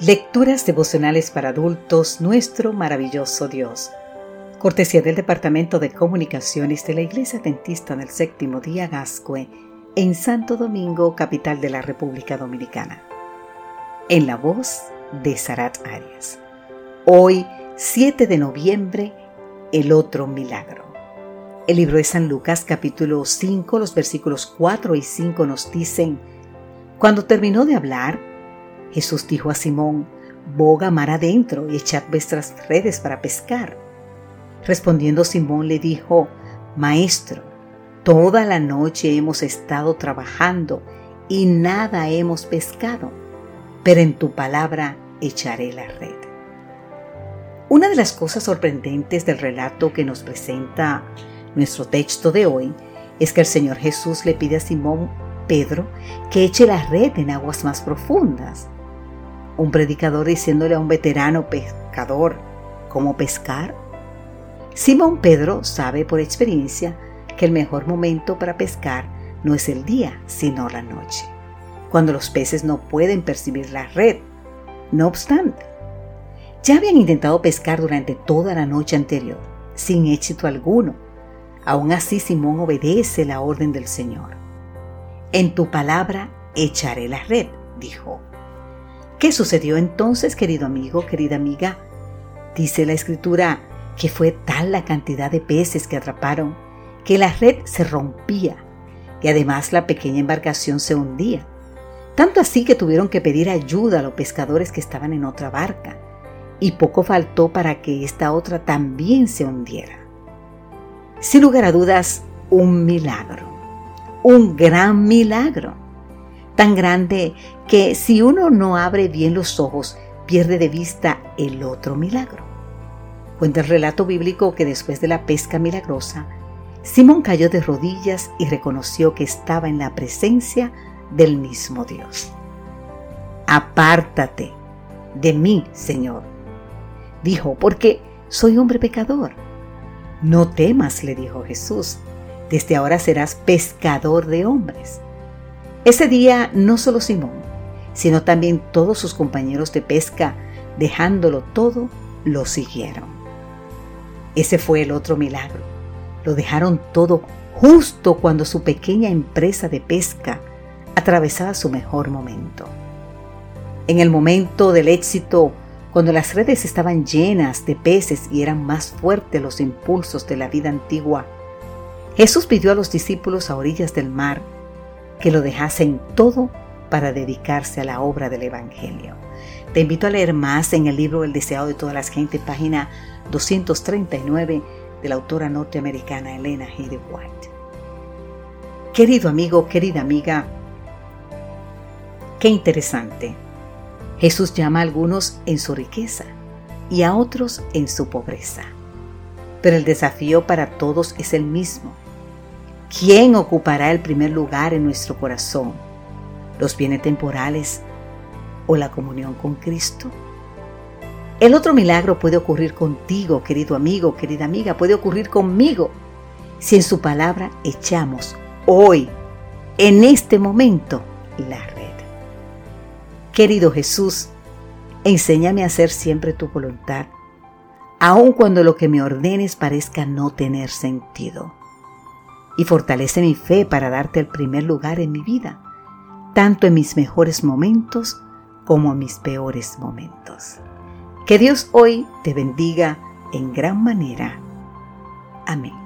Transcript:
Lecturas devocionales para adultos, nuestro maravilloso Dios. Cortesía del Departamento de Comunicaciones de la Iglesia Dentista del Séptimo Día Gascue, en Santo Domingo, capital de la República Dominicana. En la voz de Sarat Arias. Hoy, 7 de noviembre, el otro milagro. El libro de San Lucas, capítulo 5, los versículos 4 y 5 nos dicen, Cuando terminó de hablar, Jesús dijo a Simón, boga mar adentro y echad vuestras redes para pescar. Respondiendo Simón le dijo, Maestro, toda la noche hemos estado trabajando y nada hemos pescado, pero en tu palabra echaré la red. Una de las cosas sorprendentes del relato que nos presenta nuestro texto de hoy es que el Señor Jesús le pide a Simón Pedro que eche la red en aguas más profundas un predicador diciéndole a un veterano pescador cómo pescar? Simón Pedro sabe por experiencia que el mejor momento para pescar no es el día, sino la noche, cuando los peces no pueden percibir la red. No obstante, ya habían intentado pescar durante toda la noche anterior, sin éxito alguno. Aún así Simón obedece la orden del Señor. En tu palabra echaré la red, dijo. ¿Qué sucedió entonces, querido amigo, querida amiga? Dice la escritura que fue tal la cantidad de peces que atraparon que la red se rompía y además la pequeña embarcación se hundía. Tanto así que tuvieron que pedir ayuda a los pescadores que estaban en otra barca y poco faltó para que esta otra también se hundiera. Sin lugar a dudas, un milagro, un gran milagro tan grande que si uno no abre bien los ojos, pierde de vista el otro milagro. Cuenta el relato bíblico que después de la pesca milagrosa, Simón cayó de rodillas y reconoció que estaba en la presencia del mismo Dios. Apártate de mí, Señor, dijo, porque soy hombre pecador. No temas, le dijo Jesús, desde ahora serás pescador de hombres. Ese día no solo Simón, sino también todos sus compañeros de pesca, dejándolo todo, lo siguieron. Ese fue el otro milagro. Lo dejaron todo justo cuando su pequeña empresa de pesca atravesaba su mejor momento. En el momento del éxito, cuando las redes estaban llenas de peces y eran más fuertes los impulsos de la vida antigua, Jesús pidió a los discípulos a orillas del mar que lo dejasen todo para dedicarse a la obra del Evangelio. Te invito a leer más en el libro El deseado de todas las gentes, página 239 de la autora norteamericana Elena G. White. Querido amigo, querida amiga, qué interesante. Jesús llama a algunos en su riqueza y a otros en su pobreza. Pero el desafío para todos es el mismo ¿Quién ocupará el primer lugar en nuestro corazón? ¿Los bienes temporales o la comunión con Cristo? El otro milagro puede ocurrir contigo, querido amigo, querida amiga, puede ocurrir conmigo, si en su palabra echamos hoy, en este momento, la red. Querido Jesús, enséñame a hacer siempre tu voluntad, aun cuando lo que me ordenes parezca no tener sentido y fortalece mi fe para darte el primer lugar en mi vida, tanto en mis mejores momentos como en mis peores momentos. Que Dios hoy te bendiga en gran manera. Amén.